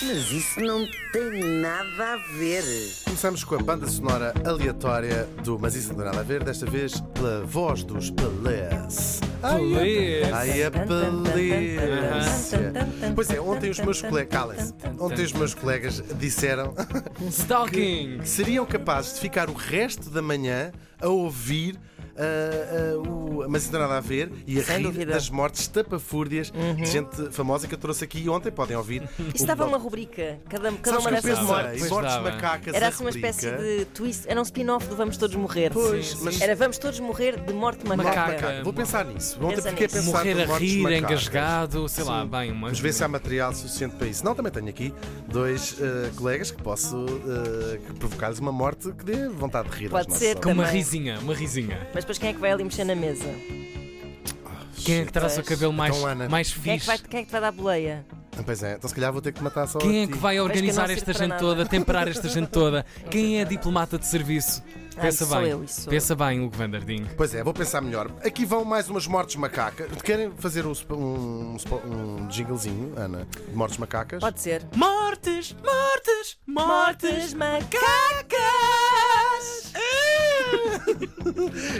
Mas isso não tem nada a ver. Começamos com a banda sonora aleatória do Mas Isso Não Tem Nada a Ver, desta vez pela voz dos Pelés. Pelés. Ai, a pelência. Pois é, ontem os meus colegas. Calem-se. Ontem os meus colegas disseram Stalking! que seriam capazes de ficar o resto da manhã a ouvir. Ah, o, mas não tem nada a ver e a Sem rir dúvida. das mortes tapafúrdias de gente famosa que eu trouxe aqui ontem. Podem ouvir. Isso o dava uma rubrica, cada, cada Sabes uma que eu dessas pensei, mortes. Pois mortes macacas. Era a assim uma espécie de twist, era um spin-off do Vamos Todos Morrer. Pois, mas- Era Vamos Todos Morrer de morte macaca. Macaca. Vou pensar nisso. Ontem Pensa fiquei a nisso. pensar Morrer em a mortes rir, macacas. engasgado, sei lá, bem, uma. Vamos ver se há material suficiente para isso. Não, também tenho aqui dois eh, colegas que posso eh, provocar-lhes uma morte que dê vontade de rir. Pode ser. Com uma também. risinha, uma risinha. Mas depois quem é que vai ali mexer na mesa? Quem é que traz o cabelo mais, Então, Ana. mais Quem é, que fixe? vai, quem é que te vai dar boleia? Pois é, então se calhar vou ter que matar só Quem a é ti. que vai organizar esta para gente nada. toda, temperar esta gente toda? Quem é diplomata de serviço? Ah, Pensa isso sou bem. eu, isso sou Pensa bem, Hugo Vanderding. Pois é, vou pensar melhor. Aqui vão mais umas mortes macacas. Querem fazer um, um, um jinglezinho, Ana? De mortes macacas? Pode ser. Mortes, mortes, Mortes macacas!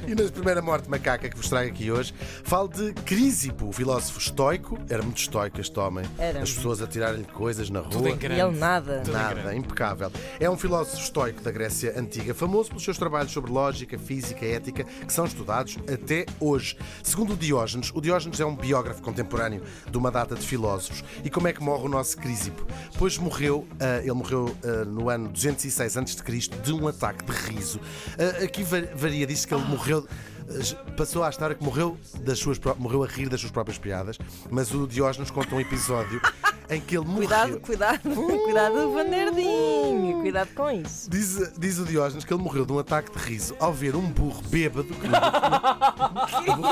E na primeira morte macaca que vos trago aqui hoje, falo de Crísipo, o filósofo estoico. Era muito estoico este homem. Era. As pessoas a tirarem-lhe coisas na Tudo em rua. E ele nada. Tudo Nada, impecável. É um filósofo estoico da Grécia Antiga, famoso pelos seus trabalhos sobre lógica, física e ética, que são estudados até hoje. Segundo o Diógenes, o Diógenes é um biógrafo contemporâneo de uma data de filósofos. E como é que morre o nosso Crísipo? Pois morreu, ah, ele morreu ah, no ano 206 a.C. de um ataque de riso. Ah, aqui va- varia, diz que ele morreu. Ah, Passou à história que morreu, das suas, morreu a rir das suas próprias piadas, mas o Diógenes conta um episódio em que ele morreu. Cuidado, cuidado, cuidado, Vanderdinho. Cuidado com isso. Diz, diz o Diógenes que ele morreu de um ataque de riso ao ver um burro bêbado que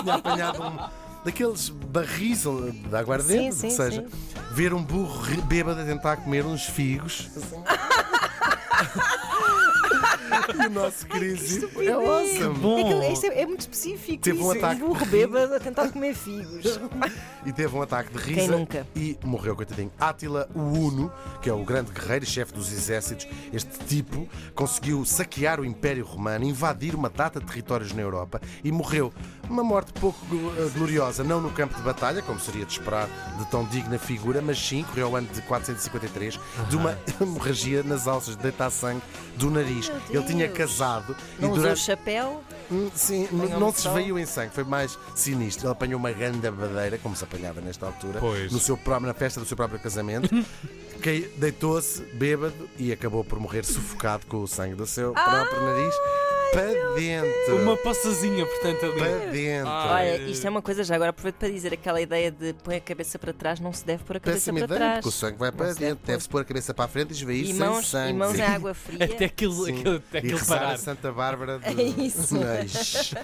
tinha apanhado um daqueles barris de aguardente, Sim, que sim, seja, ver um burro bêbado a tentar comer uns figos. e o nosso crise é awesome. Bom. É, que é, é muito específico. Teve um isso. ataque burro de bêbado a tentar comer figos. E teve um ataque de Quem risa nunca? e morreu, coitadinho. Átila o Uno, que é o grande guerreiro e chefe dos exércitos, este tipo conseguiu saquear o Império Romano, invadir uma data de territórios na Europa e morreu. Uma morte pouco eh, gloriosa, não no campo de batalha, como seria de esperar de tão digna figura, mas sim, correu ao ano de 453, de uma hemorragia nas alças, de deitar sangue do nariz. Ele tinha Deus. casado Não e usou durante. chapéu. Hum, Sim, Apanhou não se sol. esvaiu em sangue, foi mais sinistro. Ele apanhou uma grande badeira, como se apanhava nesta altura, Pois. no seu próprio, na festa do seu próprio casamento, deitou-se bêbado e acabou por morrer sufocado com o sangue do seu próprio nariz para dentro. Uma passazinha, portanto, ali. Para dentro. Olha, isto é uma coisa já. Agora aproveito para dizer aquela ideia de põe a cabeça para trás, não se deve pôr a cabeça Péssima para ideia, trás. porque o sangue vai para se deve dentro. pôr. Deve-se pôr a cabeça para a frente e esvair E sem mãos, sangue. e mãos em água fria. Até aquilo, Sim. aquilo, até e aquilo rezar parar. a Santa Bárbara de É isso. Neis.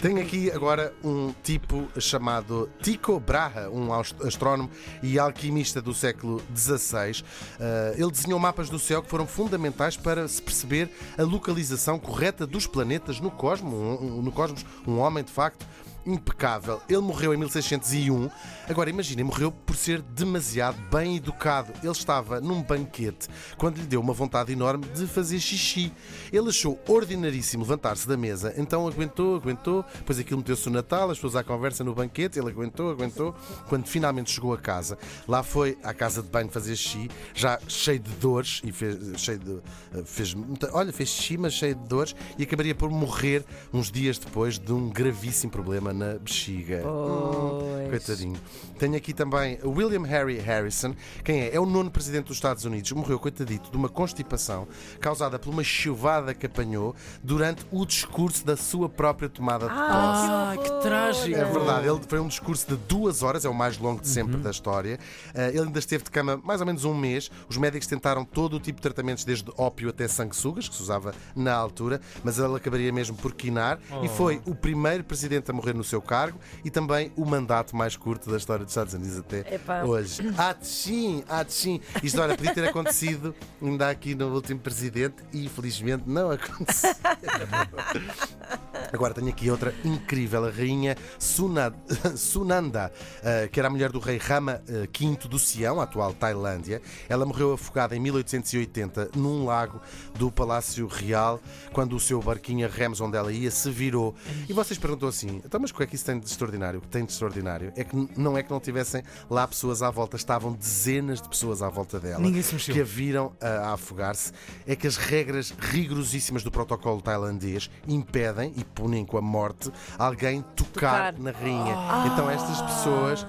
Tenho aqui agora um tipo chamado Tycho Brahe, um astrónomo e alquimista do século XVI. Uh, ele desenhou mapas do céu que foram fundamentais para se perceber a localização correta dos planetas no cosmos. Um, no cosmos, um homem de facto impecável. Ele morreu em 1601. Agora imaginem, morreu por ser demasiado bem educado. Ele estava num banquete quando lhe deu uma vontade enorme de fazer xixi. Ele achou ordinaríssimo levantar-se da mesa, então aguentou, aguentou, depois aquilo meteu-se no Natal, as pessoas à conversa no banquete, ele aguentou, aguentou, quando finalmente chegou a casa. Lá foi à casa de banho fazer xixi, já cheio de dores e fez, cheio de, fez, muita- olha, fez xixi, mas cheio de dores e acabaria por morrer uns dias depois de um gravíssimo problema na bexiga. Pois. Coitadinho. Tenho aqui também William Harry Harrison. Quem é? É o nono presidente dos Estados Unidos. Morreu, coitadito, de uma constipação causada por uma chuvada que apanhou durante o discurso da sua própria tomada de posse. Ah, que trágico. É verdade, ele foi um discurso de duas horas, é o mais longo de sempre da história. Ah, ele ainda esteve de cama mais ou menos um mês. Os médicos tentaram todo o tipo de tratamentos, desde ópio até sanguessugas, que se usava na altura, mas ele acabaria mesmo por quinar e foi o primeiro presidente a morrer no seu cargo e também o mandato mais curto da história dos Estados Unidos até Epá. hoje. Atchim, atchim. Isto, olha, podia ter acontecido ainda aqui no último presidente e infelizmente não aconteceu. Agora tenho aqui outra incrível, a rainha Suna- Sunanda, eh, que era a mulher do rei Rama eh, V do Sião, a atual Tailândia. Ela morreu afogada em 1880 num lago do Palácio Real, quando o seu barquinho a remos onde ela ia se virou. E vocês perguntam assim: então, mas o que é que isso tem de extraordinário? O que tem de extraordinário é que não é que não tivessem lá pessoas à volta, estavam dezenas de pessoas à volta dela Ninguém se mexeu. que a viram a, a afogar-se. É que as regras rigorosíssimas do protocolo tailandês impedem e punem com a morte alguém tocar, Tocar. na rainha. Então estas pessoas.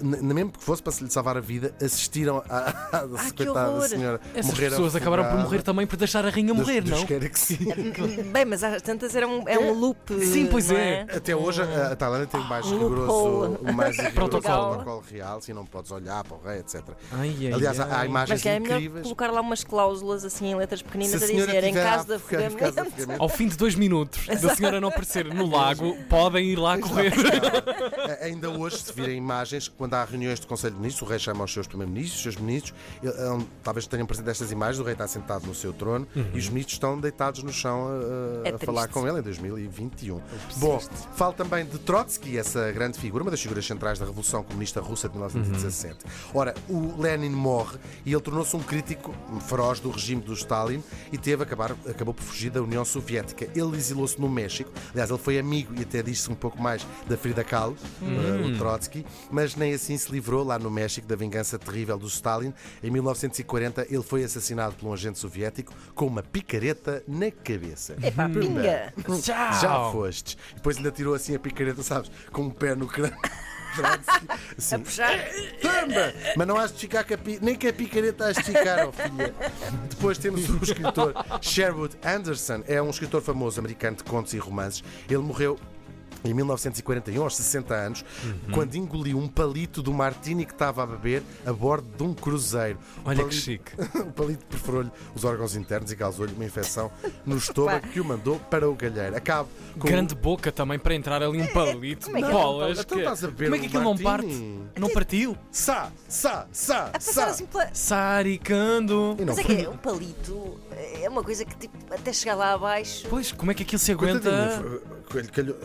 Mesmo que fosse para se lhe salvar a vida, assistiram a, a, a que coitada horror. senhora Essas morrer pessoas acabaram por morrer também por deixar a rainha morrer, não? que sim. Bem, mas às tantas era um, é um loop. Sim, pois não é. Até hoje a, a Tailândia tem o mais Um rigoroso, o mais rigoroso Protocolo. protocolo real, assim não podes olhar para o rei, etc. Ai, ai, Aliás, há, há ai. imagens Mas que é melhor incríveis. colocar lá umas cláusulas assim em letras pequeninas Se a a dizer em caso de afogamento. Ao fim de dois minutos da senhora não aparecer no lago, podem ir lá correr. Ainda hoje, se virem imagens, quando há reuniões do Conselho de Ministros, o rei chama os seus primeiros-ministros, os seus ministros, ele- ele- talvez tenham presente estas imagens, o rei está sentado no seu trono e os ministros estão deitados no chão a, a- É a falar com ele em 2021. Bom, falo também de Trotsky, essa grande figura, uma das figuras centrais da Revolução Comunista Russa de 1917. Ora, o Lenin morre e ele tornou-se um crítico feroz do regime do Stalin e teve, acabar, acabou por fugir da União Soviética. Ele exilou-se no México, aliás, ele foi amigo e até disse um pouco mais da Frida Kahlo, eh, o Trotsky, mas nem assim se livrou lá no México da vingança terrível do Stalin. Em 1940, ele foi assassinado por um agente soviético com uma picareta na cabeça. Epá, pinga! Tchau. Já fostes. Depois ainda tirou assim a picareta, sabes, com um pé no crânio. Assim, A puxar. Tamba! Mas não has de ficar com a pi... nem que a picareta has de ficar, ó filha. Depois temos o escritor Sherwood Anderson, é um escritor famoso americano de contos e romances. Ele morreu. Em 1941, aos 60 anos, Uhum. quando engoliu um palito do martini que estava a beber a bordo de um cruzeiro. Olha que palito- chique. o palito perfurou-lhe os órgãos internos e causou-lhe uma infecção no estômago que o mandou para o galheiro. Acabo com Grande boca também para entrar ali um palito Como é de que é bolas. Então que- estás a beber Como é que aquilo não parte? Não partiu? Sá, sá, sá, A passar sá. assim pela. Saricando. Mas é que é, um palito é uma coisa que tipo, até chegar lá abaixo. Pois, como é que aquilo se aguenta? Coitadinho, calhou-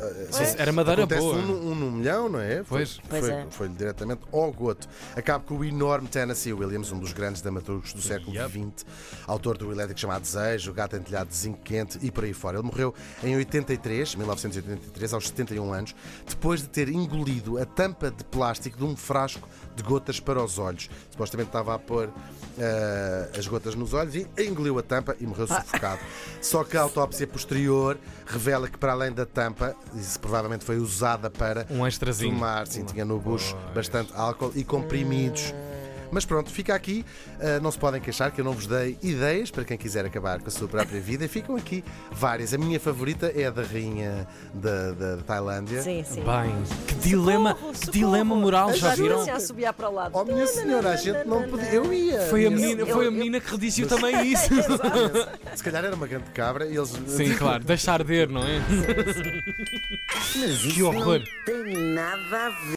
Pois, era madeira acontece boa. Um, um no milhão, não é? Foi- Pois. Pois foi, é. foi diretamente ao goto. Acabo com o enorme Tennessee Williams, um dos grandes dramaturgos do século Yep. XX, autor do elétrico chamado Desejo, Gato Entelhado de Zinco Quente e por aí fora. Ele morreu em 83, 1983, aos 71 anos, depois de ter engolido a tampa de plástico de um frasco de gotas para os olhos. Supostamente estava a pôr eh, as gotas nos olhos e engoliu a tampa e morreu sufocado. Só que a autópsia posterior revela que, para além da tampa, isso provavelmente foi usada para Um extrazinho. tomar, sim, tinha no bucho bastante álcool e comprimidos. Mas pronto, fica aqui. Uh, não se podem queixar que eu não vos dei ideias para quem quiser acabar com a sua própria vida. Ficam aqui várias. A minha favorita é a da rainha da, da Tailândia. Sim, sim. Bem, que dilema, Socorro, que socorro. dilema moral, já viram? A subir para o lado. Oh, minha senhora, a gente não podia. Eu ia. Foi a menina, eu- foi a eu- menina que redigiu também isso. Se calhar era uma grande cabra e eles. Sim, claro, deixa arder, não é? Mas Que horror. não tem nada a ver.